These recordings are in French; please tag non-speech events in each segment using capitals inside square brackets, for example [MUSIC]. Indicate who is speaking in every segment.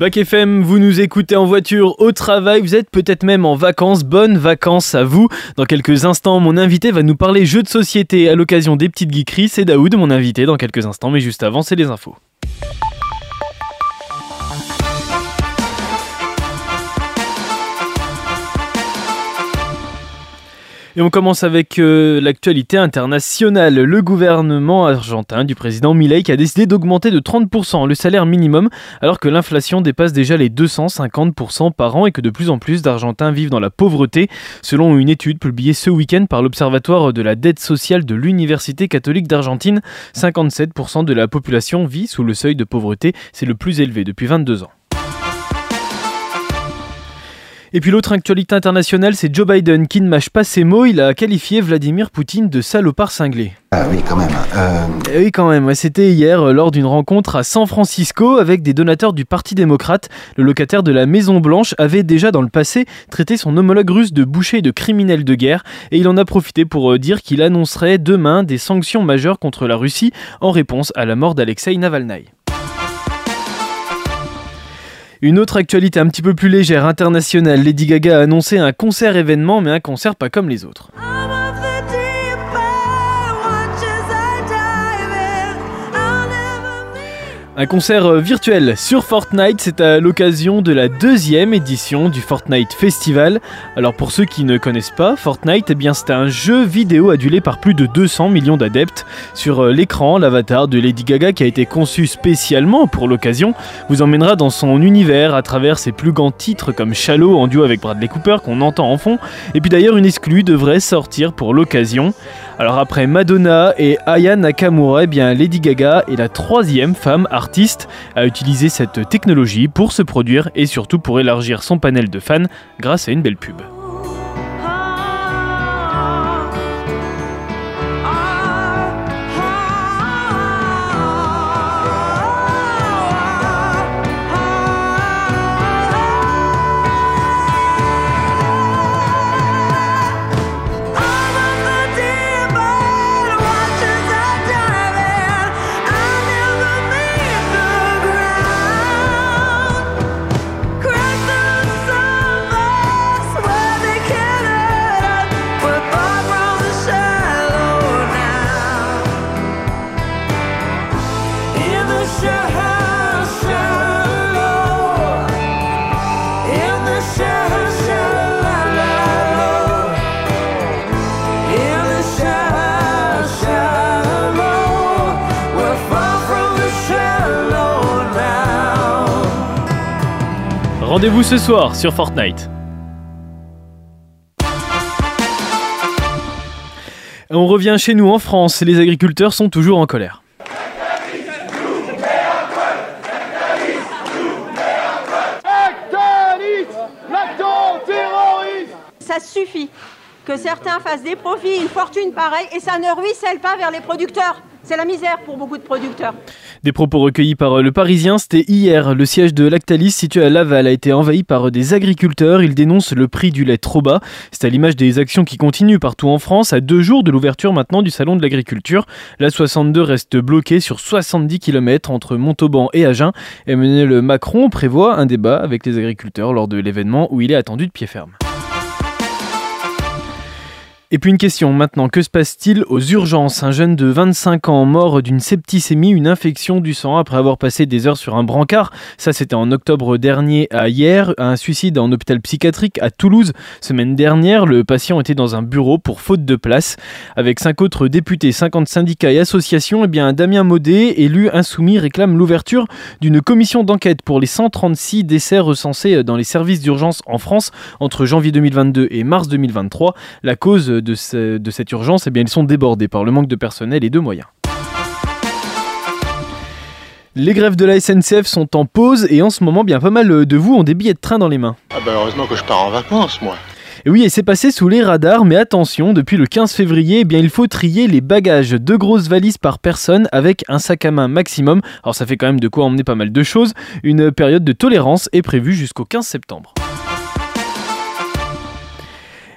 Speaker 1: Bac FM, vous nous écoutez en voiture, au travail, vous êtes peut-être même en vacances. Bonnes vacances à vous. Dans quelques instants, mon invité va nous parler jeux de société à l'occasion des petites geekeries. C'est Daoud, mon invité, dans quelques instants, mais juste avant, c'est les infos. Et on commence avec euh, l'actualité internationale. Le gouvernement argentin du président Milei a décidé d'augmenter de 30% le salaire minimum alors que l'inflation dépasse déjà les 250% par an et que de plus en plus d'Argentins vivent dans la pauvreté. Selon une étude publiée ce week-end par l'Observatoire de la dette sociale de l'Université catholique d'Argentine, 57% de la population vit sous le seuil de pauvreté. C'est le plus élevé depuis 22 ans. Et puis l'autre actualité internationale, c'est Joe Biden qui ne mâche pas ses mots. Il a qualifié Vladimir Poutine de salopard cinglé.
Speaker 2: Ah oui, quand même. Euh...
Speaker 1: Eh oui, quand même. C'était hier euh, lors d'une rencontre à San Francisco avec des donateurs du Parti démocrate. Le locataire de la Maison Blanche avait déjà dans le passé traité son homologue russe de boucher et de criminel de guerre. Et il en a profité pour euh, dire qu'il annoncerait demain des sanctions majeures contre la Russie en réponse à la mort d'Alexei Navalny. Une autre actualité un petit peu plus légère, internationale, Lady Gaga a annoncé un concert événement, mais un concert pas comme les autres. Un concert euh, virtuel sur Fortnite, c'est à l'occasion de la deuxième édition du Fortnite Festival. Alors pour ceux qui ne connaissent pas, Fortnite, eh bien c'est un jeu vidéo adulé par plus de 200 millions d'adeptes. Sur euh, l'écran, l'avatar de Lady Gaga qui a été conçu spécialement pour l'occasion vous emmènera dans son univers à travers ses plus grands titres comme Shallow en duo avec Bradley Cooper qu'on entend en fond. Et puis d'ailleurs une exclue devrait sortir pour l'occasion. Alors après Madonna et Aya Nakamura, eh bien Lady Gaga est la troisième femme artiste à utiliser cette technologie pour se produire et surtout pour élargir son panel de fans grâce à une belle pub. Rendez-vous ce soir sur Fortnite. On revient chez nous en France, les agriculteurs sont toujours en colère.
Speaker 3: Ça suffit que certains fassent des profits, une fortune pareille, et ça ne ruisselle pas vers les producteurs. C'est la misère pour beaucoup de producteurs.
Speaker 1: Des propos recueillis par euh, le Parisien, c'était hier. Le siège de Lactalis, situé à Laval, a été envahi par euh, des agriculteurs. Ils dénoncent le prix du lait trop bas. C'est à l'image des actions qui continuent partout en France. À deux jours de l'ouverture maintenant du Salon de l'agriculture, la 62 reste bloquée sur 70 km entre Montauban et Agen. Emmanuel Macron prévoit un débat avec les agriculteurs lors de l'événement où il est attendu de pied ferme. Et puis une question maintenant, que se passe-t-il aux urgences? Un jeune de 25 ans mort d'une septicémie, une infection du sang après avoir passé des heures sur un brancard. Ça c'était en octobre dernier à hier. Un suicide en hôpital psychiatrique à Toulouse. Semaine dernière, le patient était dans un bureau pour faute de place. Avec cinq autres députés, 50 syndicats et associations, eh bien Damien Maudet, élu insoumis, réclame l'ouverture d'une commission d'enquête pour les 136 décès recensés dans les services d'urgence en France entre janvier 2022 et mars 2023. La cause de, cette urgence, eh bien, ils sont débordés par le manque de personnel et de moyens. Les grèves de la SNCF sont en pause et en ce moment, bien pas mal de vous ont des billets de train dans les mains.
Speaker 4: Ah bah heureusement que je pars en vacances, moi.
Speaker 1: Et oui, et c'est passé sous les radars, mais attention, depuis le 15 février, eh bien, il faut trier les bagages. Deux grosses valises par personne avec un sac à main maximum. Alors ça fait quand même de quoi emmener pas mal de choses. Une période de tolérance est prévue jusqu'au 15 septembre.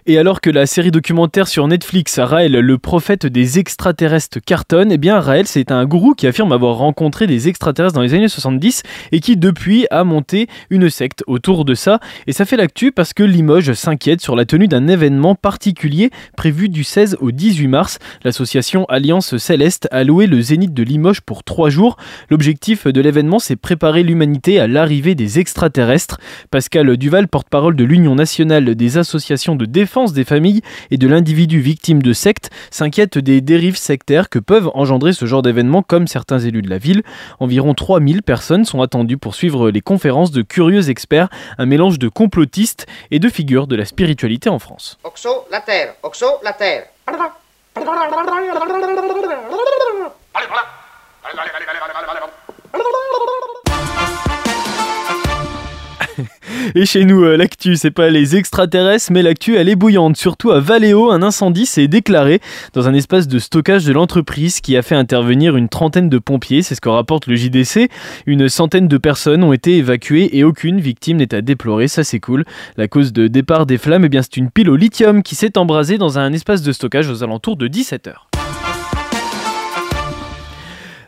Speaker 1: Et alors que la série documentaire sur Netflix, Raël, le prophète des extraterrestres, cartonne, eh bien Raël, c'est un gourou qui affirme avoir rencontré des extraterrestres dans les années 70 et qui depuis a monté une secte autour de ça. Et ça fait l'actu parce que Limoges s'inquiète sur la tenue d'un événement particulier prévu du 16 au 18 mars. L'association Alliance Céleste a loué le Zénith de Limoges pour trois jours. L'objectif de l'événement, c'est préparer l'humanité à l'arrivée des extraterrestres. Pascal Duval, porte-parole de l'Union nationale des associations de défense des familles et de l'individu victime de sectes s'inquiète des dérives sectaires que peuvent engendrer ce genre d'événements comme certains élus de la ville. Environ 3000 personnes sont attendues pour suivre les conférences de curieux experts, un mélange de complotistes et de figures de la spiritualité en France. Et chez nous, euh, l'actu, c'est pas les extraterrestres, mais l'actu, elle est bouillante. Surtout à Valeo, un incendie s'est déclaré dans un espace de stockage de l'entreprise qui a fait intervenir une trentaine de pompiers. C'est ce que rapporte le JDC. Une centaine de personnes ont été évacuées et aucune victime n'est à déplorer. Ça, c'est cool. La cause de départ des flammes, eh bien, c'est une pile au lithium qui s'est embrasée dans un espace de stockage aux alentours de 17h.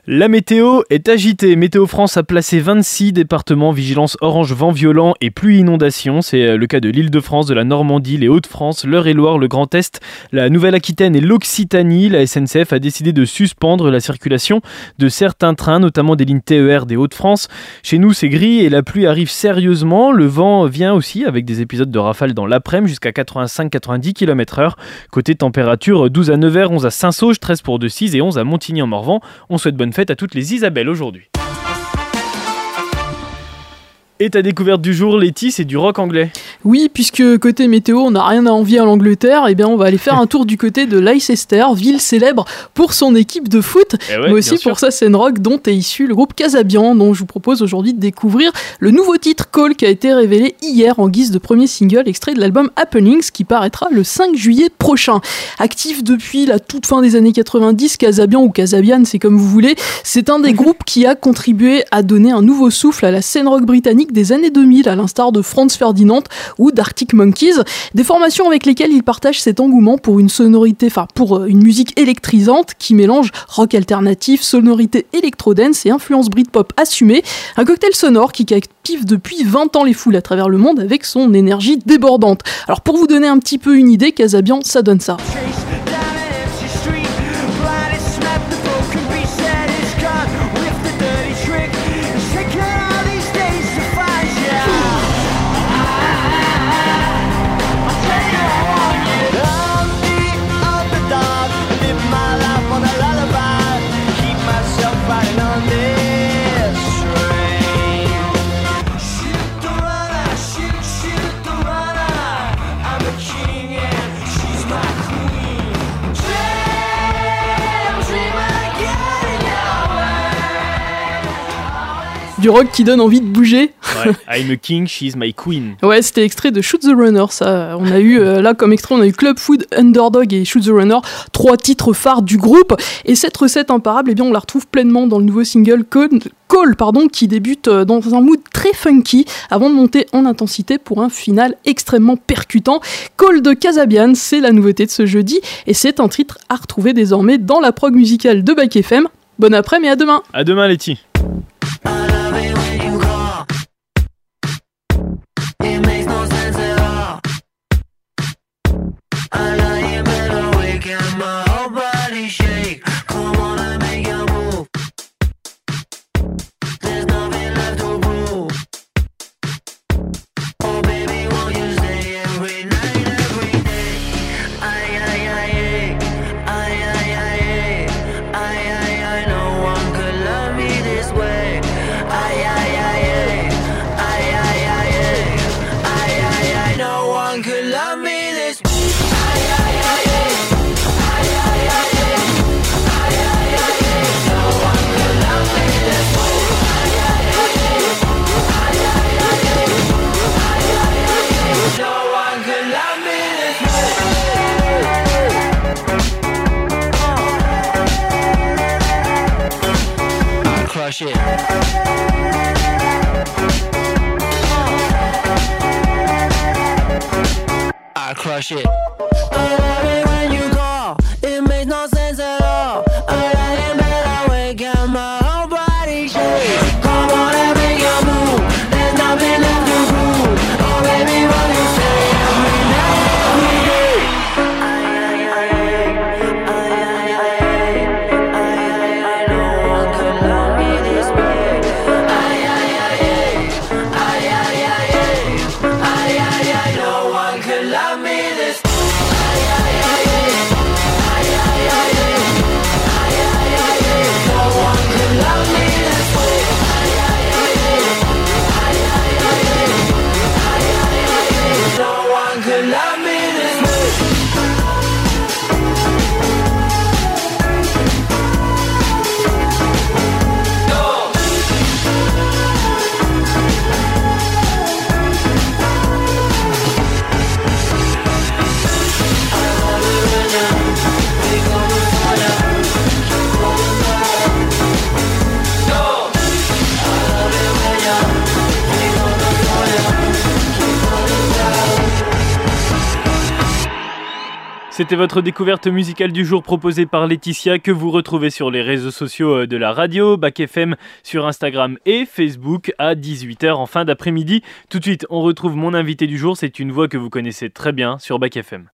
Speaker 1: La météo est agitée. Météo France a placé 26 départements vigilance orange vent violent et pluie inondation. C'est euh, le cas de l'île de la Normandie, les Hauts-de-France, l'Eure-et-Loire, le Grand Est, la Nouvelle-Aquitaine et l'Occitanie. La SNCF a décidé de suspendre la circulation de certains trains, notamment des lignes TER des Hauts-de-France. Chez nous, c'est gris et la pluie arrive sérieusement. Le vent vient aussi avec des épisodes de rafales dans l'après-midi jusqu'à 85-90 km/h. Côté température, 12 à Nevers, 11 à Saint-Sauge, 13 pour Decize et 11 à Montigny-en-Morvan. On souhaite bonne fête à toutes les Isabelles aujourd'hui. Et ta découverte du jour, Letty, c'est du rock anglais.
Speaker 5: Oui, puisque côté météo, on n'a rien à envier à l'Angleterre, et eh bien on va aller faire [LAUGHS] un tour du côté de Leicester, ville célèbre pour son équipe de foot,
Speaker 1: Eh ouais,
Speaker 5: mais aussi pour sa scène rock dont est issu le groupe Casabian, dont je vous propose aujourd'hui de découvrir le nouveau titre Call qui a été révélé hier en guise de premier single extrait de l'album Happenings qui paraîtra le 5 juillet prochain. Actif depuis la toute fin des années 90, Casabian ou Casabian, c'est comme vous voulez, c'est un des [LAUGHS] groupes qui a contribué à donner un nouveau souffle à la scène rock britannique des années 2000, à l'instar de Franz Ferdinand ou d'Arctic Monkeys, des formations avec lesquelles il partage cet engouement pour une sonorité, enfin euh, une musique électrisante qui mélange rock alternatif, sonorité électro-dance et influence Britpop assumée, un cocktail sonore qui captive depuis 20 ans les foules à travers le monde avec son énergie débordante. Alors pour vous donner un petit peu une idée, Casabian, ça donne ça. Du rock qui donne envie de bouger.
Speaker 1: Ouais, [LAUGHS] I'm a king, she's my queen.
Speaker 5: Ouais, c'était extrait de Shoot the Runner, ça. On a eu, euh, là, comme extrait, on a eu Club Food, Underdog et Shoot the Runner, trois titres phares du groupe. Et cette recette imparable, eh bien, on la retrouve pleinement dans le nouveau single Call, pardon, qui débute euh, dans un mood très funky avant de monter en intensité pour un final extrêmement percutant. Call de Casabian, c'est la nouveauté de ce jeudi et c'est un titre à retrouver désormais dans la prog musicale de Bac FM. Bon après-midi et à demain
Speaker 1: À demain, Letty.
Speaker 6: I love it. Crush it. I crush it.
Speaker 1: C'était votre découverte musicale du jour proposée par Laetitia que vous retrouvez sur les réseaux sociaux euh, de la radio, Bac FM sur Instagram et Facebook à 18h en fin d'après-midi. Tout de suite, on retrouve mon invité du jour, c'est une voix que vous connaissez très bien sur Bac FM.